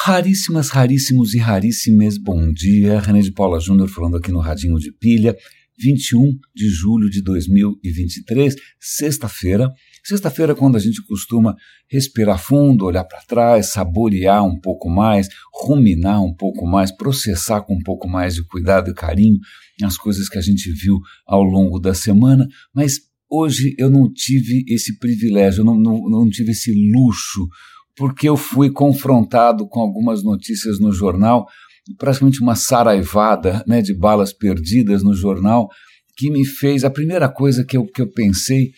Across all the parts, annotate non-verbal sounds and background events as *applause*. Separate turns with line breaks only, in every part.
Raríssimas, raríssimos e raríssimas, bom dia. René de Paula Júnior falando aqui no Radinho de Pilha, 21 de julho de 2023, sexta-feira. Sexta-feira, quando a gente costuma respirar fundo, olhar para trás, saborear um pouco mais, ruminar um pouco mais, processar com um pouco mais de cuidado e carinho as coisas que a gente viu ao longo da semana, mas hoje eu não tive esse privilégio, eu não, não, não tive esse luxo porque eu fui confrontado com algumas notícias no jornal, praticamente uma saraivada né, de balas perdidas no jornal, que me fez. A primeira coisa que eu, que eu pensei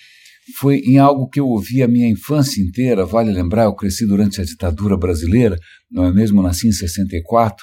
foi em algo que eu ouvi a minha infância inteira. Vale lembrar, eu cresci durante a ditadura brasileira, não é mesmo? Nasci em 64.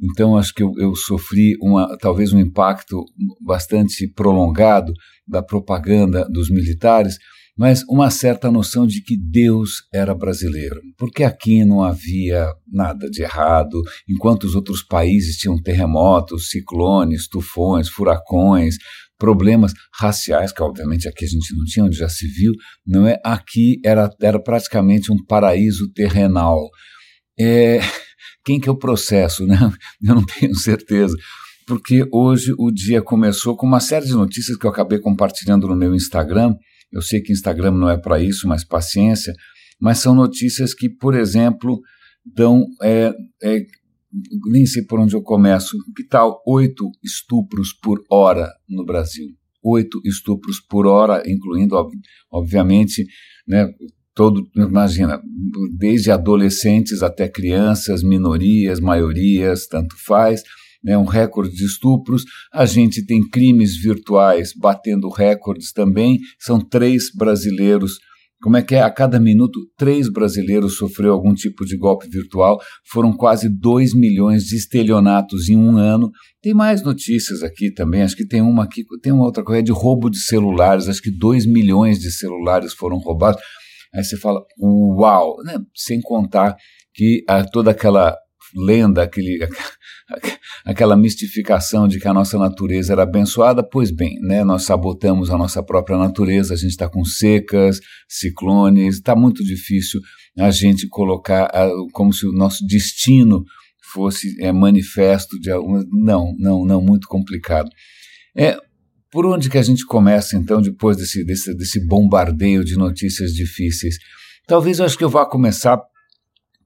Então, acho que eu, eu sofri uma, talvez um impacto bastante prolongado da propaganda dos militares mas uma certa noção de que Deus era brasileiro, porque aqui não havia nada de errado, enquanto os outros países tinham terremotos, ciclones, tufões, furacões, problemas raciais, que obviamente aqui a gente não tinha, onde já se viu, não é? Aqui era, era praticamente um paraíso terrenal. É, quem que é o processo, né? *laughs* Eu não tenho certeza porque hoje o dia começou com uma série de notícias que eu acabei compartilhando no meu Instagram, eu sei que Instagram não é para isso, mas paciência. Mas são notícias que, por exemplo, dão. É, é, nem sei por onde eu começo. Que tal oito estupros por hora no Brasil? Oito estupros por hora, incluindo, obviamente, né, todo, imagina, desde adolescentes até crianças, minorias, maiorias, tanto faz né, um recorde de estupros. A gente tem crimes virtuais batendo recordes também. São três brasileiros. Como é que é? A cada minuto, três brasileiros sofreu algum tipo de golpe virtual. Foram quase dois milhões de estelionatos em um ano. Tem mais notícias aqui também. Acho que tem uma aqui, tem uma outra coisa de roubo de celulares. Acho que dois milhões de celulares foram roubados. Aí você fala, uau! Né? Sem contar que ah, toda aquela lenda, aquele, *laughs* aquela mistificação de que a nossa natureza era abençoada, pois bem, né, nós sabotamos a nossa própria natureza, a gente está com secas, ciclones, está muito difícil a gente colocar a, como se o nosso destino fosse é, manifesto de alguma. Não, não, não, muito complicado. É, por onde que a gente começa, então, depois desse, desse, desse bombardeio de notícias difíceis? Talvez eu acho que eu vá começar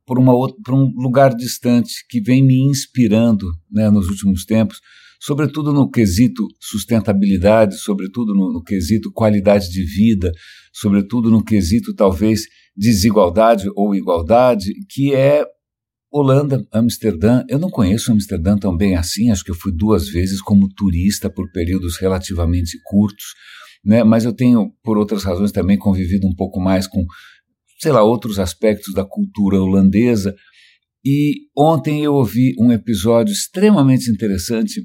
por, uma outra, por um lugar distante que vem me inspirando né, nos últimos tempos, sobretudo no quesito sustentabilidade, sobretudo no, no quesito qualidade de vida, sobretudo no quesito talvez desigualdade ou igualdade, que é Holanda, Amsterdã. Eu não conheço Amsterdã tão bem assim, acho que eu fui duas vezes como turista por períodos relativamente curtos, né? mas eu tenho, por outras razões, também convivido um pouco mais com sei lá, outros aspectos da cultura holandesa. E ontem eu ouvi um episódio extremamente interessante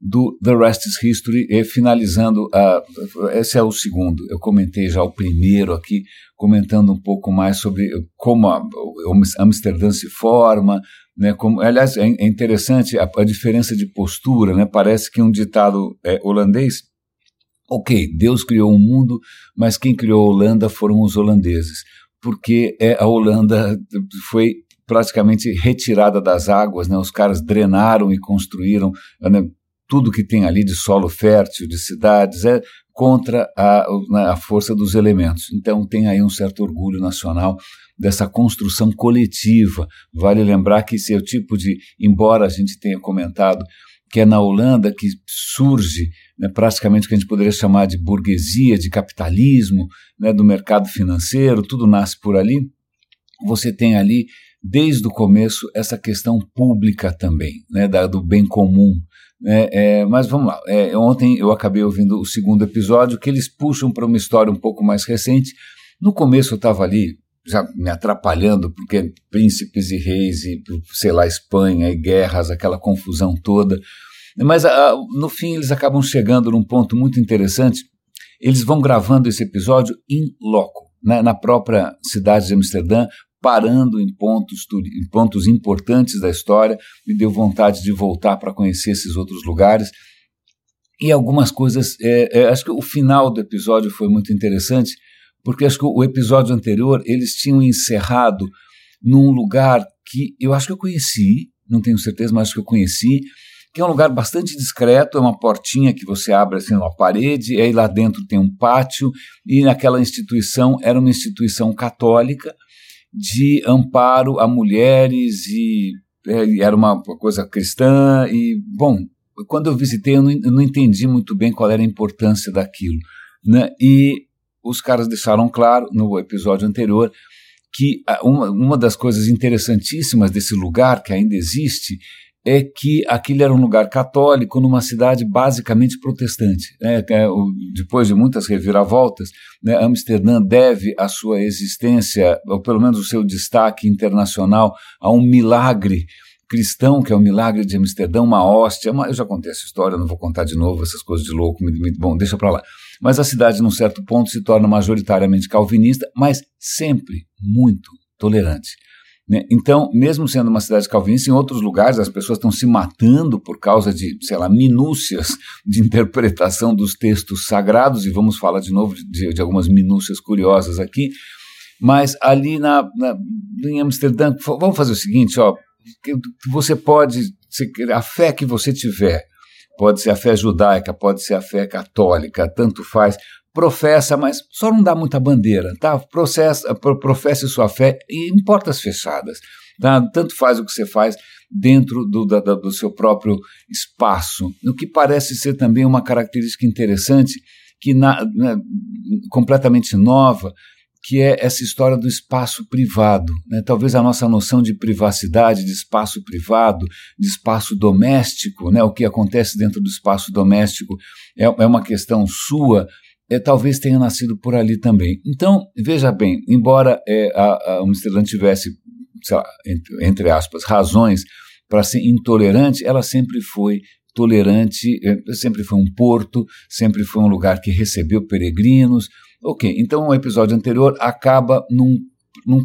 do The Rest is History, e finalizando, a, esse é o segundo, eu comentei já o primeiro aqui, comentando um pouco mais sobre como a, Amsterdã se forma, né, como, aliás, é, é interessante a, a, diferença de postura, né, parece que um ditado é, holandês, ok, Deus criou o um mundo, mas quem criou a Holanda foram os holandeses porque é, a Holanda foi praticamente retirada das águas, né? os caras drenaram e construíram né? tudo que tem ali de solo fértil, de cidades, é contra a, né, a força dos elementos. Então tem aí um certo orgulho nacional dessa construção coletiva. Vale lembrar que esse é o tipo de, embora a gente tenha comentado que é na Holanda que surge né, praticamente o que a gente poderia chamar de burguesia, de capitalismo, né, do mercado financeiro, tudo nasce por ali. Você tem ali, desde o começo, essa questão pública também, né, da, do bem comum. Né, é, mas vamos lá, é, ontem eu acabei ouvindo o segundo episódio, que eles puxam para uma história um pouco mais recente. No começo eu estava ali já me atrapalhando, porque príncipes e reis, e sei lá, Espanha e guerras, aquela confusão toda. Mas a, ah, no fim eles acabam chegando num ponto muito interessante. Eles vão gravando esse episódio em loco, né, na própria cidade de Amsterdã, parando em pontos, em pontos importantes da história. Me deu vontade de voltar para conhecer esses outros lugares. E algumas coisas. É, é, acho que o final do episódio foi muito interessante, porque acho que o episódio anterior eles tinham encerrado num lugar que eu acho que eu conheci, não tenho certeza, mas acho que eu conheci, que é um lugar bastante discreto, é uma portinha que você abre assim numa parede, e aí lá dentro tem um pátio, e naquela instituição era uma instituição católica de amparo a mulheres e é, era uma coisa cristã e bom quando eu visitei eu não, eu não entendi muito bem qual era a importância daquilo né? e os caras deixaram claro no episódio anterior que uma, uma das coisas interessantíssimas desse lugar que ainda existe é que aquilo era um lugar católico numa cidade basicamente protestante. Né? Depois de muitas reviravoltas, né, Amsterdã deve a sua existência, ou pelo menos o seu destaque internacional, a um milagre cristão, que é o milagre de Amsterdã, uma hóstia. Uma, eu já contei essa história, não vou contar de novo essas coisas de louco. Bom, deixa para lá. Mas a cidade, num certo ponto, se torna majoritariamente calvinista, mas sempre muito tolerante. Né? Então, mesmo sendo uma cidade calvinista, em outros lugares as pessoas estão se matando por causa de, sei lá, minúcias de interpretação dos textos sagrados, e vamos falar de novo de, de algumas minúcias curiosas aqui. Mas ali na, na, em Amsterdã, vamos fazer o seguinte, ó, você pode, a fé que você tiver, pode ser a fé judaica, pode ser a fé católica, tanto faz professa, mas só não dá muita bandeira, tá? Processa, professe sua fé em portas fechadas, tá? Tanto faz o que você faz dentro do, da, do seu próprio espaço, o que parece ser também uma característica interessante, que na, na, completamente nova, que é essa história do espaço privado. Né? Talvez a nossa noção de privacidade, de espaço privado, de espaço doméstico, né? o que acontece dentro do espaço doméstico é, é uma questão sua, é, talvez tenha nascido por ali também. Então, veja bem, embora é, a, a Amsterdã tivesse, lá, entre, entre, aspas, razões para ser intolerante, ela sempre foi tolerante, é, sempre foi um porto, sempre foi um lugar que recebeu peregrinos. Ok, então o episódio anterior acaba num, num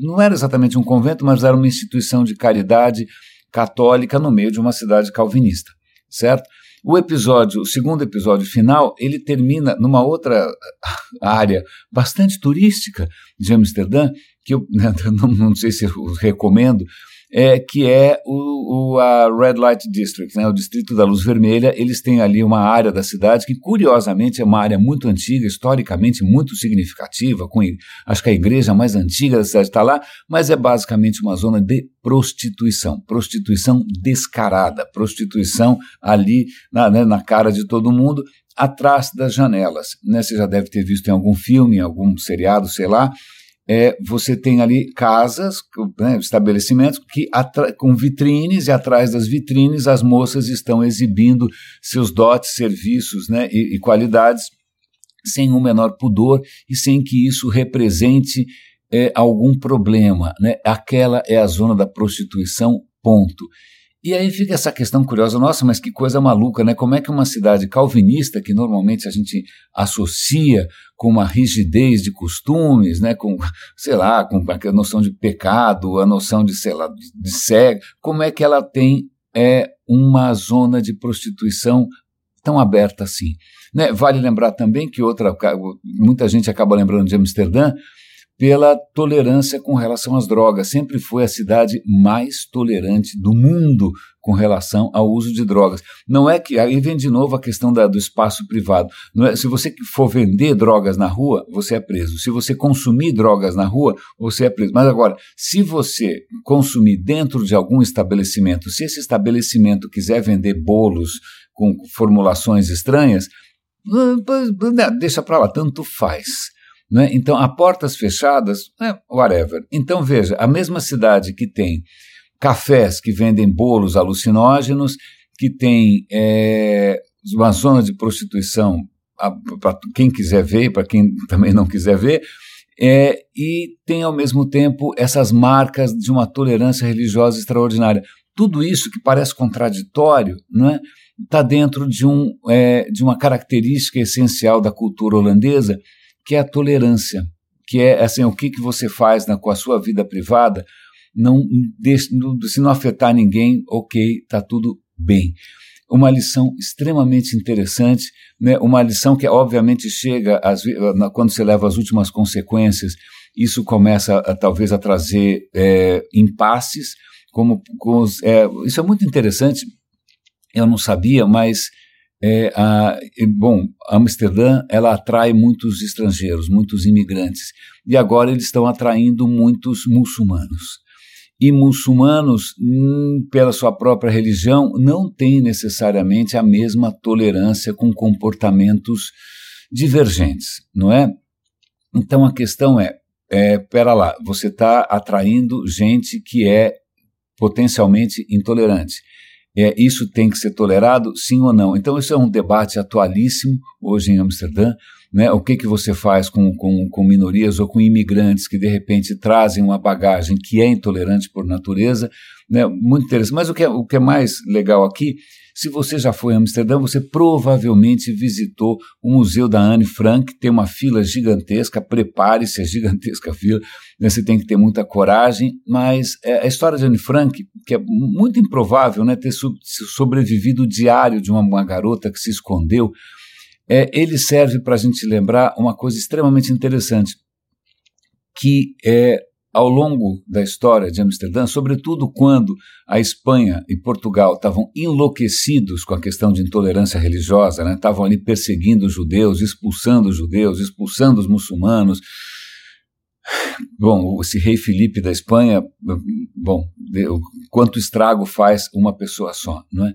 não era exatamente um convento, mas era uma instituição de caridade católica no meio de uma cidade calvinista, certo? O episódio, o segundo episódio final, ele termina numa outra *laughs* área bastante turística de Amsterdã, que eu *laughs* não, não sei se eu recomendo, é, que é o, o, a Red Light District, né, o Distrito da Luz Vermelha. Eles têm ali uma área da cidade que, curiosamente, é uma área muito antiga, historicamente muito significativa, com acho que a igreja mais antiga da cidade está lá, mas é basicamente uma zona de prostituição, prostituição descarada, prostituição ali na, né, na cara de todo mundo, atrás das janelas. Né? Você já deve ter visto em algum filme, em algum seriado, sei lá, é, você tem ali casas, né, estabelecimentos que com vitrines e atrás das vitrines as moças estão exibindo seus dotes, serviços né, e, e qualidades sem o menor pudor e sem que isso represente é, algum problema. Né? Aquela é a zona da prostituição, ponto. E aí fica essa questão curiosa, nossa, mas que coisa maluca, né? Como é que uma cidade calvinista, que normalmente a gente associa com uma rigidez de costumes, né? Com, sei lá, com a noção de pecado, a noção de, sei lá, de cego, como é que ela tem é, uma zona de prostituição tão aberta assim? Né? Vale lembrar também que outra, muita gente acaba lembrando de Amsterdã, pela tolerância com relação às drogas. Sempre foi a cidade mais tolerante do mundo com relação ao uso de drogas. Não é que. Aí vem de novo a questão da, do espaço privado. É, se você for vender drogas na rua, você é preso. Se você consumir drogas na rua, você é preso. Mas agora, se você consumir dentro de algum estabelecimento, se esse estabelecimento quiser vender bolos com formulações estranhas, deixa para lá, tanto faz. Né? Então, a portas fechadas, é, whatever. Então, veja, a mesma cidade que tem cafés que vendem bolos alucinógenos, que tem é, uma zona de prostituição para quem quiser ver para quem *laughs* também não quiser ver, é, e tem ao mesmo tempo essas marcas de uma tolerância religiosa extraordinária. Tudo isso que parece contraditório, é? Está dentro de, um, é, de uma característica essencial da cultura holandesa, que é a tolerância, que é assim, o que, que você faz na, com a sua vida privada, não se não afetar ninguém, ok, está tudo bem. Uma lição extremamente interessante, né? uma lição que obviamente chega às, quando você leva as últimas consequências isso começa a, talvez a trazer é, impasses, como, é, isso é muito interessante, eu não sabia, mas é, a, bom, Amsterdã ela atrai muitos estrangeiros, muitos imigrantes, e agora eles estão atraindo muitos muçulmanos. E muçulmanos, hum, pela sua própria religião, não têm necessariamente a mesma tolerância com comportamentos divergentes, não é? Então a questão é, é pera lá, você está atraindo gente que é potencialmente intolerante. É, isso tem que ser tolerado, sim ou não? Então, isso é um debate atualíssimo hoje em Amsterdã. Né? O que, que você faz com, com, com minorias ou com imigrantes que, de repente, trazem uma bagagem que é intolerante por natureza? Né? Muito interessante. Mas o que, é, o que é mais legal aqui se você já foi a Amsterdã, você provavelmente visitou o Museu da Anne Frank, tem uma fila gigantesca, prepare-se a gigantesca fila, né? você tem que ter muita coragem, mas é, a história de Anne Frank, que é muito improvável né, ter sobrevivido o diário de uma, uma garota que se escondeu, é, ele serve para a gente lembrar uma coisa extremamente interessante, que é ao longo da história de Amsterdã, sobretudo quando a Espanha e Portugal estavam enlouquecidos com a questão de intolerância religiosa, né? estavam ali perseguindo os judeus, expulsando os judeus, expulsando os muçulmanos. Bom, esse rei Felipe da Espanha, bom, quanto estrago faz uma pessoa só, não é?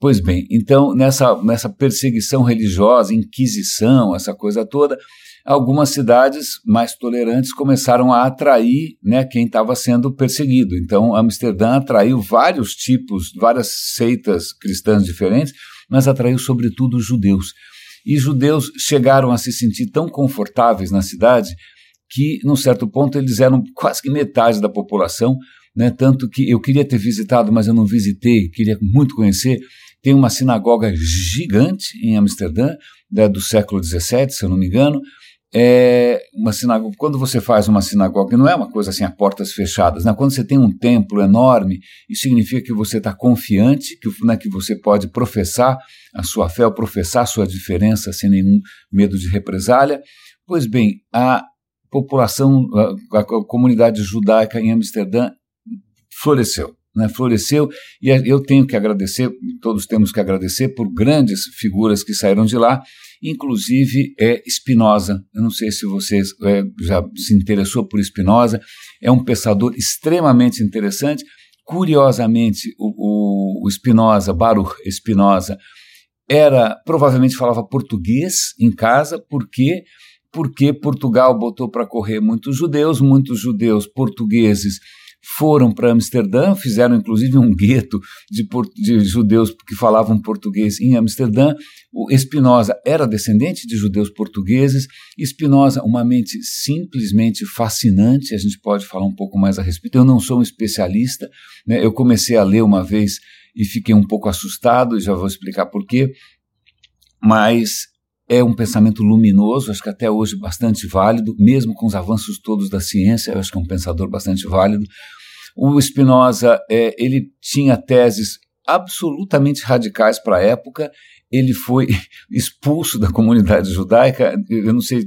Pois bem, então nessa, nessa perseguição religiosa, inquisição, essa coisa toda, algumas cidades mais tolerantes começaram a atrair né, quem estava sendo perseguido. Então, Amsterdã atraiu vários tipos, várias seitas cristãs diferentes, mas atraiu sobretudo os judeus. E judeus chegaram a se sentir tão confortáveis na cidade que, num certo ponto, eles eram quase que metade da população, né, tanto que eu queria ter visitado, mas eu não visitei, queria muito conhecer. Tem uma sinagoga gigante em Amsterdã, né, do século XVII, se eu não me engano, é uma sinagoga, quando você faz uma sinagoga, não é uma coisa assim a portas fechadas, né? quando você tem um templo enorme, isso significa que você está confiante, que, né, que você pode professar a sua fé, ou professar a sua diferença sem nenhum medo de represália. Pois bem, a população, a, a comunidade judaica em Amsterdã floresceu né, floresceu e eu tenho que agradecer, todos temos que agradecer por grandes figuras que saíram de lá, inclusive é Spinoza. Eu não sei se você é, já se interessou por Spinoza, é um pensador extremamente interessante. Curiosamente, o, o Spinoza, Baruch Spinoza, era provavelmente falava português em casa, porque porque Portugal botou para correr muitos judeus, muitos judeus portugueses foram para Amsterdã, fizeram inclusive um gueto de, de, judeus que falavam português em Amsterdã. O Spinoza era descendente de judeus portugueses. Spinoza, uma mente simplesmente fascinante, a gente pode falar um pouco mais a respeito. Eu não sou um especialista, né? eu comecei a ler uma vez e fiquei um pouco assustado, já vou explicar por quê, mas é um pensamento luminoso, acho que até hoje bastante válido, mesmo com os avanços todos da ciência, eu acho que é um pensador bastante válido. O Spinoza, é, ele tinha teses absolutamente radicais para a época. Ele foi *laughs* expulso da comunidade judaica. Eu não sei,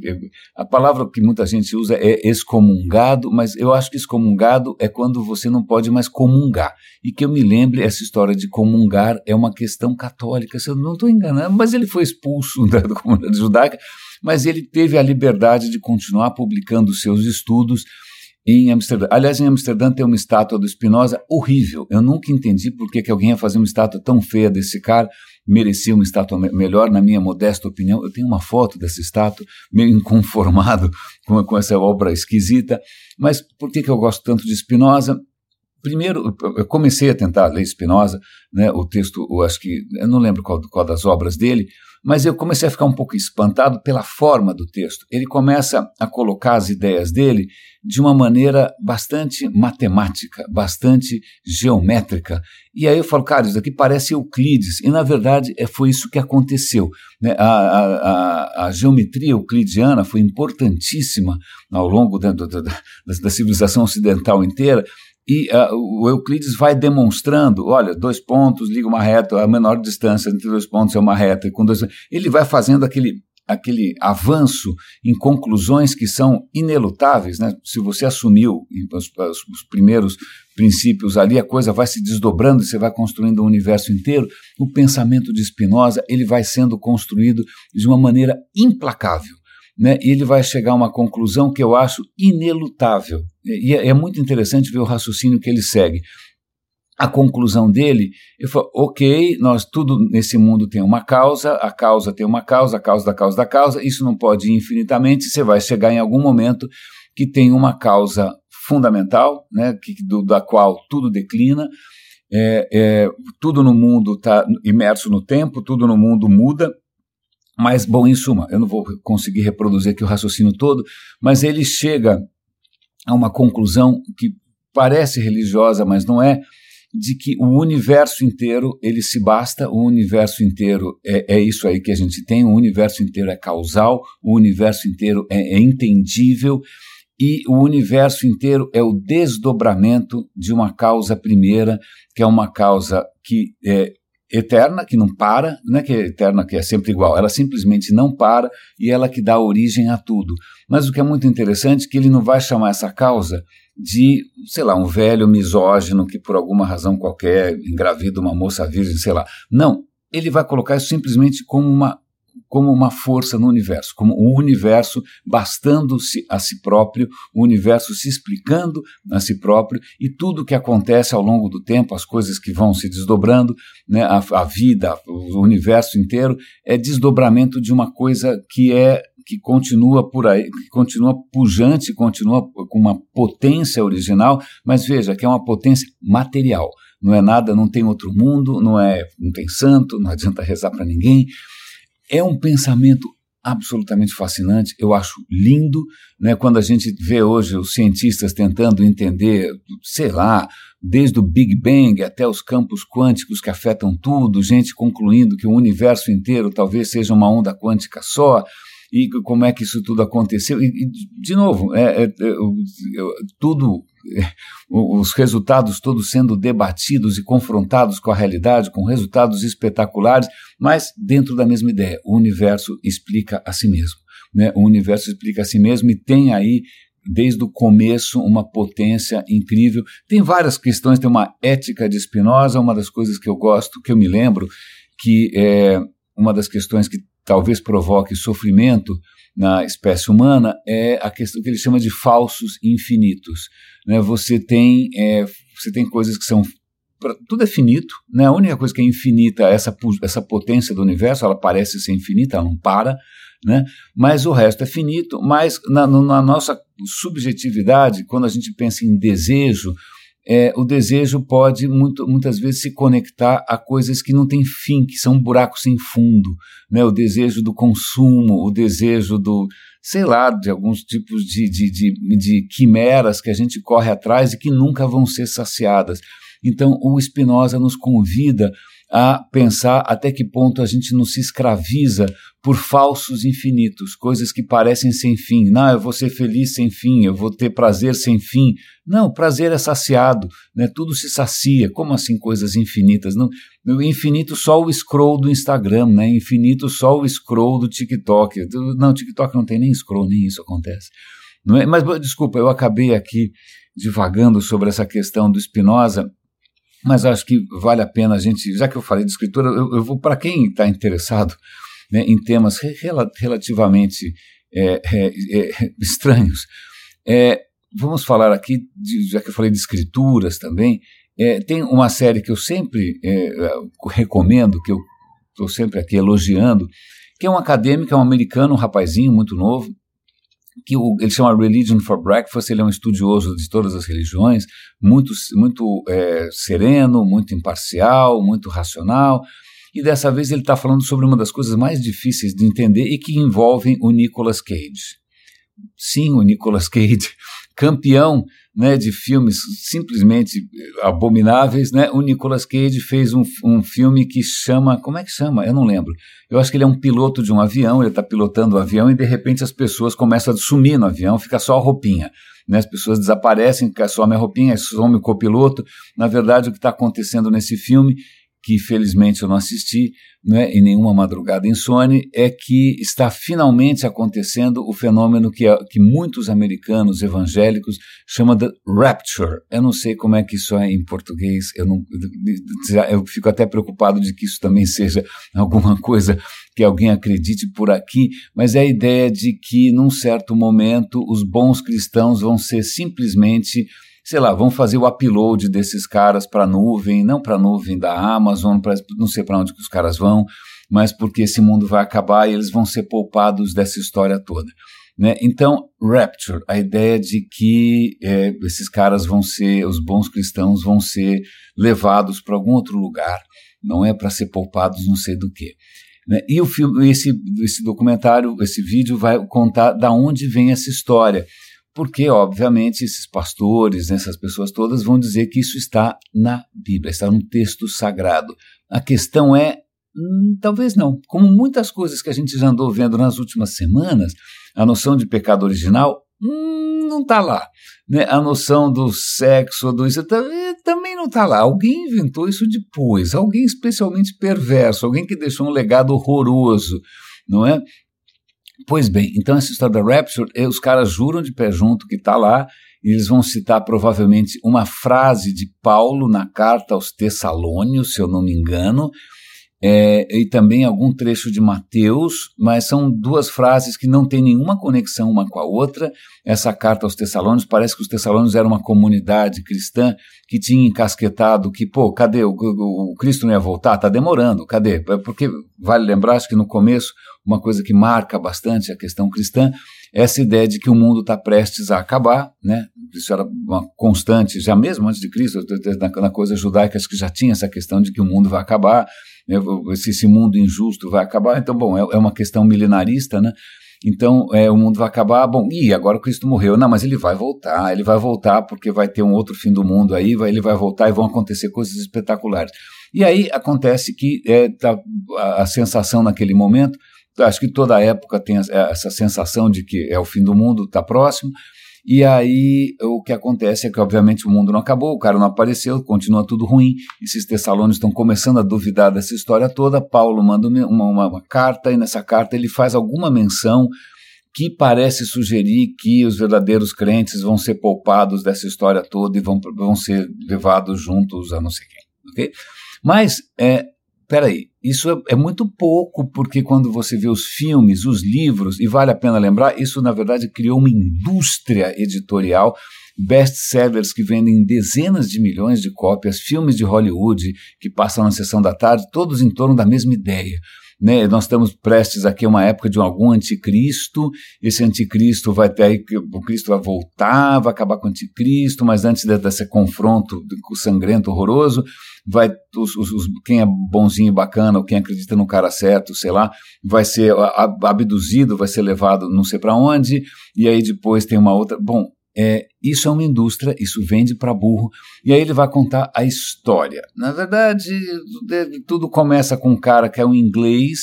a palavra que muita gente usa é excomungado, mas eu acho que excomungado é quando você não pode mais comungar. E que eu me lembre, essa história de comungar é uma questão católica, se eu não estou enganando, mas ele foi expulso *laughs* da comunidade judaica, mas ele teve a liberdade de continuar publicando seus estudos em Amsterdã. Aliás, em Amsterdã tem uma estátua do Spinoza horrível. Eu nunca entendi por que, que alguém ia fazer uma estátua tão feia desse cara. Merecia uma estátua me melhor, na minha modesta opinião. Eu tenho uma foto dessa estátua, meio inconformado *laughs* com, com essa obra esquisita. Mas por que, que eu gosto tanto de Spinoza? Primeiro, eu comecei a tentar ler Spinoza, né, o texto, eu acho que, eu não lembro qual, qual das obras dele, mas eu comecei a ficar um pouco espantado pela forma do texto. Ele começa a colocar as ideias dele de uma maneira bastante matemática, bastante geométrica. E aí eu falo, cara, isso aqui parece Euclides. E na verdade é, foi isso que aconteceu. Né? A, a, a, a, geometria euclidiana foi importantíssima ao longo da, da, da, da civilização ocidental inteira e uh, o Euclides vai demonstrando, olha, dois pontos, liga uma reta, a menor distância entre dois pontos é uma reta, e com dois, ele vai fazendo aquele, aquele avanço em conclusões que são inelutáveis, né? Se você assumiu os, os, primeiros princípios ali, a coisa vai se desdobrando e você vai construindo o um universo inteiro. O pensamento de Spinoza ele vai sendo construído de uma maneira implacável. Né, ele vai chegar a uma conclusão que eu acho inelutável. E é, é muito interessante ver o raciocínio que ele segue a conclusão dele, ele falou, ok, nós tudo nesse mundo tem uma causa, a causa tem uma causa, a causa da causa da causa, isso não pode ir infinitamente, você vai chegar em algum momento que tem uma causa fundamental, né, que, do, da qual tudo declina, é, é, tudo no mundo está imerso no tempo, tudo no mundo muda, mas, bom, em suma, eu não vou conseguir reproduzir aqui o raciocínio todo, mas ele chega a uma conclusão que parece religiosa, mas não é, de que o universo inteiro ele se basta, o universo inteiro é, é isso aí que a gente tem, o universo inteiro é causal, o universo inteiro é, é entendível e o universo inteiro é o desdobramento de uma causa primeira, que é uma causa que é eterna, que não para, não é que é eterna, que é sempre igual, ela simplesmente não para e ela que dá origem a tudo. Mas o que é muito interessante é que ele não vai chamar essa causa de, sei lá, um velho misógino que por alguma razão qualquer engravida uma moça virgem, sei lá. Não, ele vai colocar isso simplesmente como uma como uma força no universo, como o universo bastando-se a si próprio, o universo se explicando a si próprio e tudo que acontece ao longo do tempo, as coisas que vão se desdobrando, né, a, a vida, o universo inteiro, é desdobramento de uma coisa que é que continua por aí, que continua pujante, continua com uma potência original, mas veja que é uma potência material. Não é nada, não tem outro mundo, não é, não tem santo, não adianta rezar para ninguém. É um pensamento absolutamente fascinante, eu acho lindo, né, quando a gente vê hoje os cientistas tentando entender, sei lá, desde o Big Bang até os campos quânticos que afetam tudo, gente concluindo que o universo inteiro talvez seja uma onda quântica só, e como é que isso tudo aconteceu. E, de novo, é, é, é, tudo, é, os resultados todos sendo debatidos e confrontados com a realidade, com resultados espetaculares, mas dentro da mesma ideia. O universo explica a si mesmo. Né? O universo explica a si mesmo e tem aí desde o começo uma potência incrível. Tem várias questões, tem uma ética de Spinoza, uma das coisas que eu gosto, que eu me lembro, que é uma das questões que talvez provoque sofrimento na espécie humana é a questão que ele chama de falsos infinitos. Né? Você, tem, é, você tem coisas que são. Tudo é finito, né? a única coisa que é infinita essa, essa potência do universo, ela parece ser infinita, ela não para, né? mas o resto é finito. Mas na, na nossa subjetividade, quando a gente pensa em desejo, é, o desejo pode muito, muitas vezes se conectar a coisas que não têm fim, que são buracos sem fundo. Né? O desejo do consumo, o desejo do, sei lá, de alguns tipos de, de, de, de quimeras que a gente corre atrás e que nunca vão ser saciadas. Então, o Spinoza nos convida a pensar até que ponto a gente não se escraviza por falsos infinitos, coisas que parecem sem fim. Não, eu vou ser feliz sem fim, eu vou ter prazer sem fim. Não, prazer é saciado, né? tudo se sacia. Como assim coisas infinitas? Não, infinito só o scroll do Instagram, né? infinito só o scroll do TikTok. Não, TikTok não tem nem scroll, nem isso acontece. É? Mas desculpa, eu acabei aqui divagando sobre essa questão do Spinoza mas acho que vale a pena a gente, já que eu falei de escritura, eu, eu vou para quem está interessado né, em temas rel relativamente é, é, é, estranhos. É, vamos falar aqui, de, já que eu falei de escrituras também, é, tem uma série que eu sempre é, recomendo, que eu estou sempre aqui elogiando, que é um acadêmico, é um americano, um rapazinho muito novo, que o, ele chama Religion for Breakfast, ele é um estudioso de todas as religiões, muito, muito é, sereno, muito imparcial, muito racional, e dessa vez ele está falando sobre uma das coisas mais difíceis de entender e que envolvem o Nicolas Cage. Sim, o Nicolas Cage, *laughs* campeão né, de filmes simplesmente abomináveis, né? O Nicolas Cage fez um, um filme que chama, como é que chama? Eu não lembro. Eu acho que ele é um piloto de um avião, ele está pilotando o avião e de repente as pessoas começam a sumir no avião, fica só a roupinha. Né? As pessoas desaparecem, some a roupinha, some o copiloto. Na verdade, o que está acontecendo nesse filme que felizmente eu não assisti, né, em nenhuma madrugada insone, é que está finalmente acontecendo o fenômeno que, é, que muitos americanos evangélicos chamam de rapture. Eu não sei como é que isso é em português, eu, não, eu fico até preocupado de que isso também seja alguma coisa que alguém acredite por aqui, mas é a ideia de que num certo momento os bons cristãos vão ser simplesmente sei lá, vão fazer o upload desses caras para a nuvem, não para a nuvem da Amazon, pra, não sei para onde que os caras vão, mas porque esse mundo vai acabar e eles vão ser poupados dessa história toda. Né? Então, Rapture, a ideia de que é, esses caras vão ser, os bons cristãos vão ser levados para algum outro lugar, não é para ser poupados não sei do que. Né? E o filme, esse, esse documentário, esse vídeo vai contar da onde vem essa história porque, obviamente, esses pastores, essas pessoas todas vão dizer que isso está na Bíblia, está no texto sagrado. A questão é, hum, talvez não. Como muitas coisas que a gente já andou vendo nas últimas semanas, a noção de pecado original hum, não está lá. Né? A noção do sexo, do isso também não está lá. Alguém inventou isso depois, alguém especialmente perverso, alguém que deixou um legado horroroso, não é? Pois bem, então essa história da Rapture, eh, os caras juram de pé junto que está lá, e eles vão citar provavelmente uma frase de Paulo na carta aos Tessalônios, se eu não me engano, é, e também algum trecho de Mateus, mas são duas frases que não têm nenhuma conexão uma com a outra. Essa carta aos Tessalônios, parece que os Tessalônios eram uma comunidade cristã que tinha encasquetado que, pô, cadê? O, o, o Cristo não ia voltar? Está demorando, cadê? É porque, vale lembrar, acho que no começo, uma coisa que marca bastante a questão cristã essa ideia de que o mundo está prestes a acabar, né? Isso era uma constante, já mesmo antes de Cristo, na, coisa judaica, acho que já tinha essa questão de que o mundo vai acabar? Esse, esse mundo injusto vai acabar. Então, bom, é, é uma questão milenarista, né? Então, é, o mundo vai acabar. Bom, e agora o Cristo morreu. Não, mas ele vai voltar. Ele vai voltar porque vai ter um outro fim do mundo aí. Vai, ele vai voltar e vão acontecer coisas espetaculares. E aí acontece que é, tá, a, a sensação naquele momento acho que toda época tem essa sensação de que é o fim do mundo, está próximo. E aí o que acontece é que, obviamente, o mundo não acabou, o cara não apareceu, continua tudo ruim. Esses tessalônicos estão começando a duvidar dessa história toda. Paulo manda uma, uma, uma carta, e nessa carta ele faz alguma menção que parece sugerir que os verdadeiros crentes vão ser poupados dessa história toda e vão, vão ser levados juntos a não sei quem. Okay? Mas é, peraí, isso é, é, muito pouco, porque quando você vê os filmes, os livros, e vale a pena lembrar, isso na verdade criou uma indústria editorial, best-sellers que vendem dezenas de milhões de cópias, filmes de Hollywood que passam na sessão da tarde, todos em torno da mesma ideia. Né, nós estamos prestes aqui a uma época de algum anticristo, esse anticristo vai ter, o Cristo vai voltar, vai acabar com o anticristo, mas antes desse confronto sangrento, horroroso, vai os, os, quem é bonzinho e bacana, ou quem acredita no cara certo, sei lá, vai ser abduzido, vai ser levado não sei para onde, e aí depois tem uma outra. Bom, é, isso é uma indústria, isso vende para burro, e aí ele vai contar a história. Na verdade, tudo começa com um cara que é um inglês,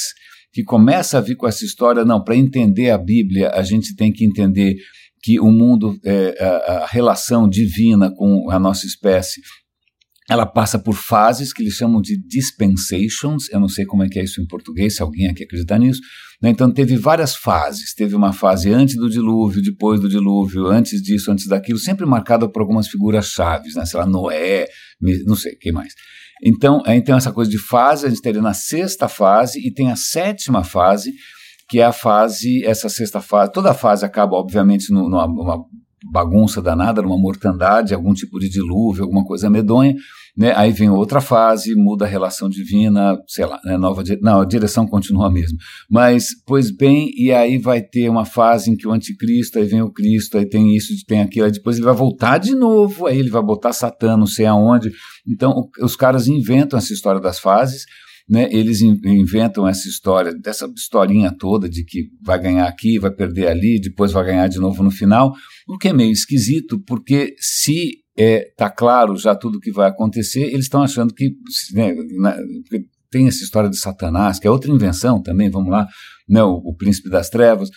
que começa a vir com essa história. Não, para entender a Bíblia, a gente tem que entender que o mundo, é, a, a relação divina com a nossa espécie ela passa por fases que eles chamam de dispensations, eu não sei como é que é isso em português, se alguém aqui acredita nisso. Né? Então teve várias fases, teve uma fase antes do dilúvio, depois do dilúvio, antes disso, antes daquilo, sempre marcada por algumas figuras chaves, né? sei lá, Noé, não sei, quem mais. Então, então essa coisa de fase, a gente teria na sexta fase e tem a sétima fase, que é a fase, essa sexta fase, toda a fase acaba obviamente numa, numa bagunça danada, numa mortandade, algum tipo de dilúvio, alguma coisa medonha, né? Aí vem outra fase, muda a relação divina, sei lá, né? nova não, a direção continua a mesma. Mas, pois bem, e aí vai ter uma fase em que o anticristo, aí vem o Cristo, aí tem isso, tem aquilo, aí depois ele vai voltar de novo, aí ele vai botar Satã, não sei aonde. Então, os caras inventam essa história das fases, né, eles inventam essa história, dessa historinha toda de que vai ganhar aqui, vai perder ali, depois vai ganhar de novo no final, o que é meio esquisito, porque se é, tá claro já tudo o que vai acontecer, eles estão achando que né, na, tem essa história de Satanás, que é outra invenção também, vamos lá, né, o, o príncipe das trevas.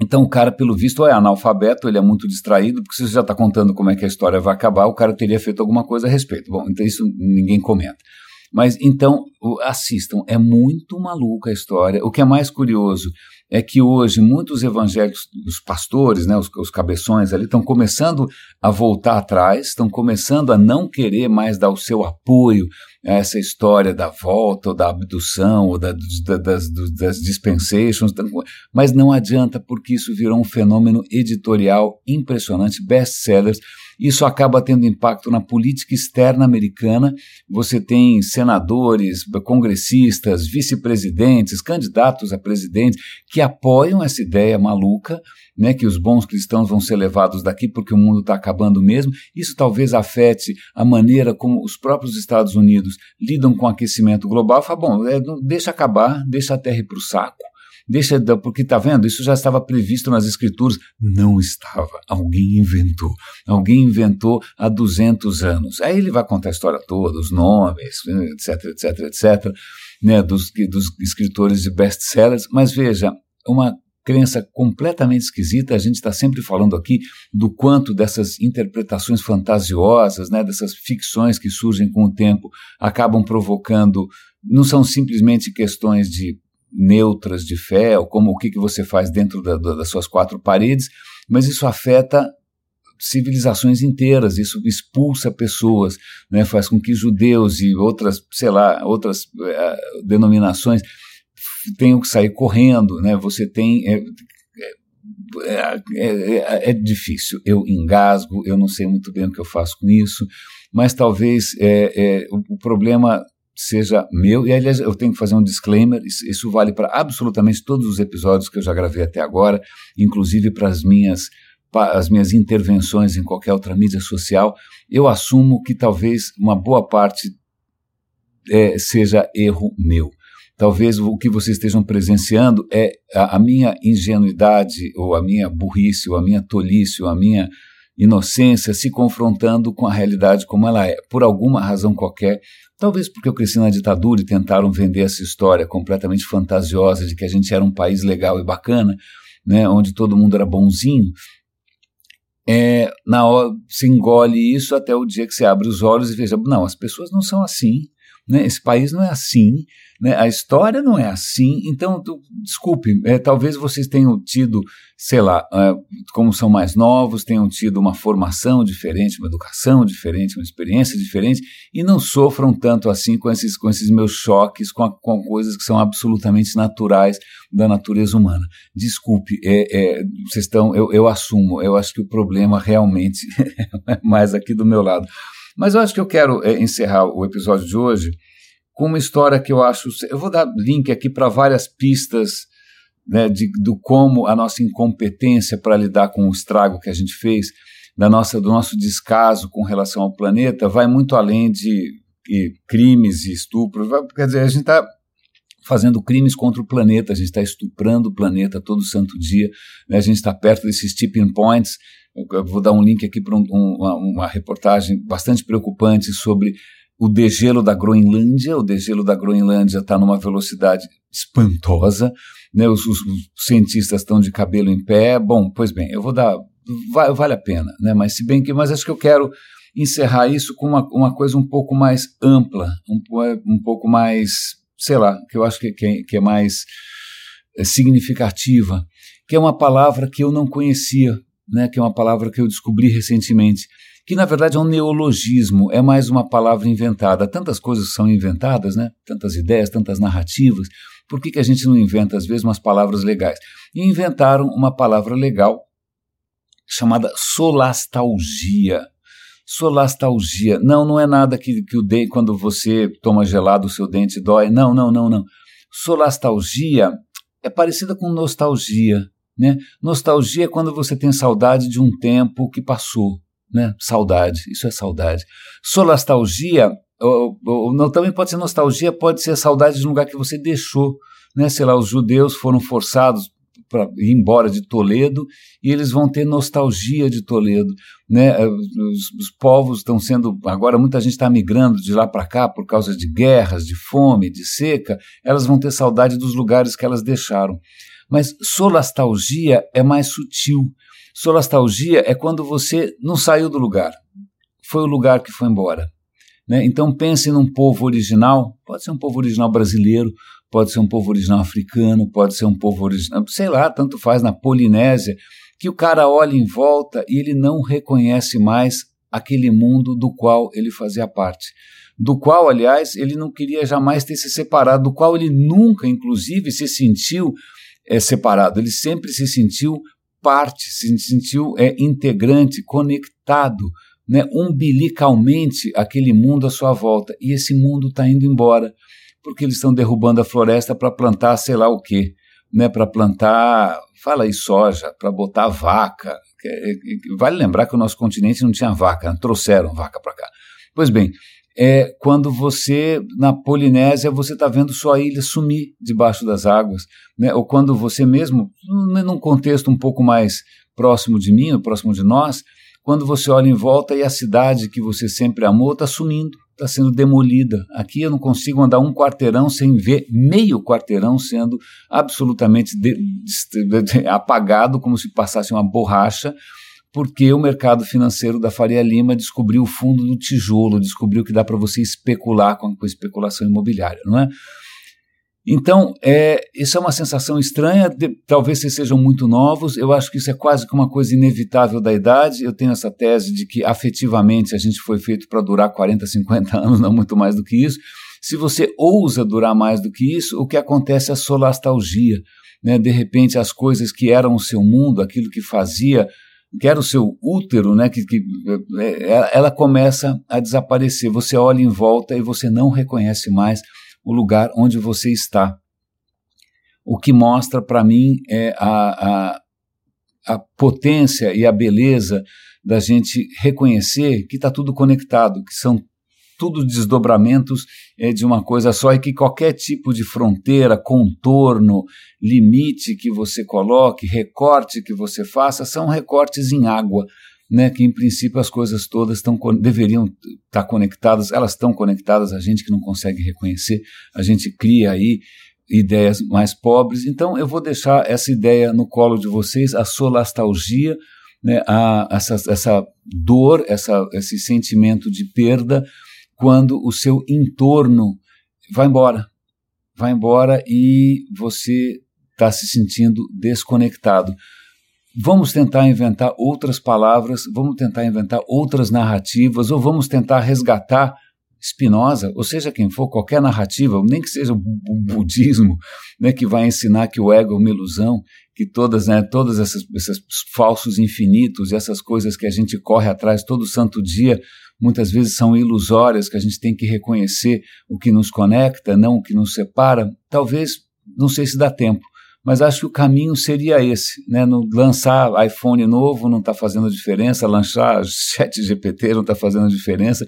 Então o cara, pelo visto, é analfabeto, ele é muito distraído, porque se você já está contando como é que a história vai acabar, o cara teria feito alguma coisa a respeito. Bom, então isso ninguém comenta. Mas então, assistam, é muito maluca a história. O que é mais curioso é que hoje muitos evangélicos, os pastores, né, os, os cabeções ali, estão começando a voltar atrás, estão começando a não querer mais dar o seu apoio a essa história da volta, ou da abdução, ou da, da, das, das dispensations, mas não adianta, porque isso virou um fenômeno editorial impressionante, best-sellers, isso acaba tendo impacto na política externa americana. Você tem senadores, congressistas, vice-presidentes, candidatos a presidente que apoiam essa ideia maluca, né, que os bons cristãos vão ser levados daqui porque o mundo está acabando mesmo. Isso talvez afete a maneira como os próprios Estados Unidos lidam com o aquecimento global. Fala, bom, é, deixa acabar, deixa a Terra ir para o saco. Deixa, porque tá vendo? Isso já estava previsto nas escrituras. Não estava. Alguém inventou. Alguém inventou há 200 anos. Aí ele vai contar a história toda, os nomes, etc, etc, etc, né, dos, dos escritores de best-sellers. Mas veja, uma crença completamente esquisita. A gente está sempre falando aqui do quanto dessas interpretações fantasiosas, né, dessas ficções que surgem com o tempo, acabam provocando. Não são simplesmente questões de neutras de fé, ou como o que, que você faz dentro da, da, das suas quatro paredes, mas isso afeta civilizações inteiras, isso expulsa pessoas, né, faz com que judeus e outras, sei lá, outras uh, denominações tenham que sair correndo, né, você tem... É, é, é, é, difícil, eu engasgo, eu não sei muito bem o que eu faço com isso, mas talvez o, o problema seja meu. E aliás, eu tenho que fazer um disclaimer: isso vale para absolutamente todos os episódios que eu já gravei até agora, inclusive para as minhas as minhas intervenções em qualquer outra mídia social, eu assumo que talvez uma boa parte é, seja erro meu. Talvez o que vocês estejam presenciando é a, a, minha ingenuidade, ou a minha burrice, ou a minha tolice, ou a minha inocência se confrontando com a realidade como ela é. Por alguma razão qualquer, Talvez porque eu cresci na ditadura e tentaram vender essa história completamente fantasiosa de que a gente era um país legal e bacana, né, onde todo mundo era bonzinho. É, na hora se engole isso até o dia que você abre os olhos e veja, não, as pessoas não são assim, né? esse país não é assim, né? A história não é assim, então, tu, desculpe, é, talvez vocês tenham tido, sei lá, é, como são mais novos, tenham tido uma formação diferente, uma educação diferente, uma experiência diferente, e não sofram tanto assim com esses, com esses meus choques, com, a, com coisas que são absolutamente naturais da natureza humana. Desculpe, é, é, vocês estão, eu, eu assumo, eu acho que o problema realmente *laughs* é mais aqui do meu lado. Mas eu acho que eu quero é, encerrar o episódio de hoje com uma história que eu acho. Eu vou dar link aqui para várias pistas né, de, do como a nossa incompetência para lidar com o estrago que a gente fez, da nossa, do nosso descaso com relação ao planeta, vai muito além de, crimes e estupros. Quer dizer, a gente está fazendo crimes contra o planeta, a gente está estuprando o planeta todo santo dia, né, a gente está perto desses tipping points. Eu vou dar um link aqui para um, um, uma, uma reportagem bastante preocupante sobre o degelo da Groenlândia, o degelo da Groenlândia está numa velocidade espantosa, né? Os, os, os, cientistas estão de cabelo em pé. Bom, pois bem, eu vou dar, vai, vale a pena, né? Mas se bem que, mas acho que eu quero encerrar isso com uma, uma coisa um pouco mais ampla, um, um pouco mais, sei lá, que eu acho que, que, que é mais é, significativa, que é uma palavra que eu não conhecia, né? Que é uma palavra que eu descobri recentemente que na verdade é um neologismo, é mais uma palavra inventada. Tantas coisas são inventadas, né? tantas ideias, tantas narrativas. Por que, que a gente não inventa, às vezes, umas palavras legais? E inventaram uma palavra legal chamada solastalgia. Solastalgia. Não, não é nada que, que o dente, quando você toma gelado, o seu dente dói. Não, não, não, não. Solastalgia é parecida com nostalgia. Né? Nostalgia é quando você tem saudade de um tempo que passou né? Saudade, isso é saudade. Solastalgia, ou, ou, não, também pode ser nostalgia, pode ser saudade de um lugar que você deixou, né? Sei lá, os judeus foram forçados para ir embora de Toledo e eles vão ter nostalgia de Toledo, né? Os, os povos estão sendo agora muita gente está migrando de lá para cá por causa de guerras, de fome, de seca. Elas vão ter saudade dos lugares que elas deixaram. Mas solastalgia é mais sutil. Solastalgia é quando você não saiu do lugar, foi o lugar que foi embora. Né? Então pense num povo original, pode ser um povo original brasileiro, pode ser um povo original africano, pode ser um povo original, sei lá, tanto faz na Polinésia, que o cara olha em volta e ele não reconhece mais aquele mundo do qual ele fazia parte. Do qual, aliás, ele não queria jamais ter se separado, do qual ele nunca, inclusive, se sentiu é, separado. Ele sempre se sentiu parte, se sentiu é, integrante, conectado, né, umbilicalmente aquele mundo à sua volta. E esse mundo está indo embora, porque eles estão derrubando a floresta para plantar sei lá o quê, né, para plantar, fala aí, soja, para botar vaca. É, vale lembrar que o nosso continente não tinha vaca, trouxeram vaca para cá. Pois bem, é quando você, na Polinésia, você está vendo sua ilha sumir debaixo das águas, né? ou quando você mesmo, num contexto um pouco mais próximo de mim, próximo de nós, quando você olha em volta e a cidade que você sempre amou está sumindo, está sendo demolida. Aqui eu não consigo andar um quarteirão sem ver meio quarteirão sendo absolutamente de, de, de, apagado, como se passasse uma borracha, porque o mercado financeiro da Faria Lima descobriu o fundo do tijolo, descobriu que dá para você especular com, com especulação imobiliária, não é? Então, é, isso é uma sensação estranha, de, talvez vocês sejam muito novos, eu acho que isso é quase que uma coisa inevitável da idade. Eu tenho essa tese de que afetivamente a gente foi feito para durar 40, 50 anos, não muito mais do que isso. Se você ousa durar mais do que isso, o que acontece é a solastalgia. Né? De repente, as coisas que eram o seu mundo, aquilo que fazia, que era o seu útero, né? que, que é, é, ela começa a desaparecer. Você olha em volta e você não reconhece mais o lugar onde você está. O que mostra para mim é a, a, a potência e a beleza da gente reconhecer que está tudo conectado, que são tudo desdobramentos é, de uma coisa só e que qualquer tipo de fronteira, contorno, limite que você coloque, recorte que você faça, são recortes em água né, que em princípio as coisas todas estão, deveriam estar conectadas, elas estão conectadas, a gente que não consegue reconhecer, a gente cria aí ideias mais pobres. Então eu vou deixar essa ideia no colo de vocês, a solastalgia, né, a, essa, essa dor, essa, esse sentimento de perda, quando o seu entorno vai embora. Vai embora e você está se sentindo desconectado. Vamos tentar inventar outras palavras, vamos tentar inventar outras narrativas, ou vamos tentar resgatar Spinoza, ou seja quem for, qualquer narrativa, nem que seja o budismo, né, que vai ensinar que o ego é uma ilusão, que todas, né, todas essas, esses falsos infinitos, essas coisas que a gente corre atrás todo santo dia, muitas vezes são ilusórias, que a gente tem que reconhecer o que nos conecta, não o que nos separa. Talvez, não sei se dá tempo, mas acho que o caminho seria esse, né? No lançar iPhone novo não está fazendo diferença, lançar *laughs* Chat GPT não está fazendo diferença.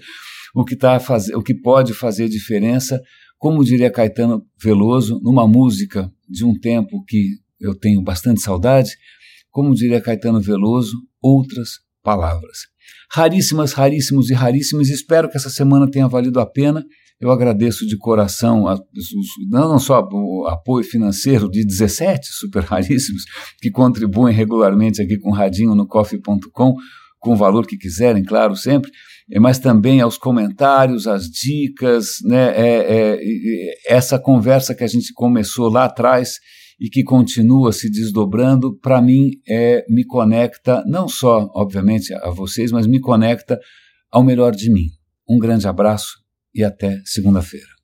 O que, tá faz... o que pode fazer diferença, como diria Caetano Veloso, numa música de um tempo que eu tenho bastante saudade, como diria Caetano Veloso, outras palavras. Raríssimas, raríssimos e raríssimos. Espero que essa semana tenha valido a pena. Eu agradeço de coração a, não só o apoio financeiro de 17 super raríssimos que contribuem regularmente aqui com o Radinho no coffee.com, com o valor que quiserem, claro, sempre, mas também aos comentários, às dicas, né, é, é, essa conversa que a gente começou lá atrás e que continua se desdobrando, para mim é, me conecta não só, obviamente, a vocês, mas me conecta ao melhor de mim. Um grande abraço e até segunda-feira.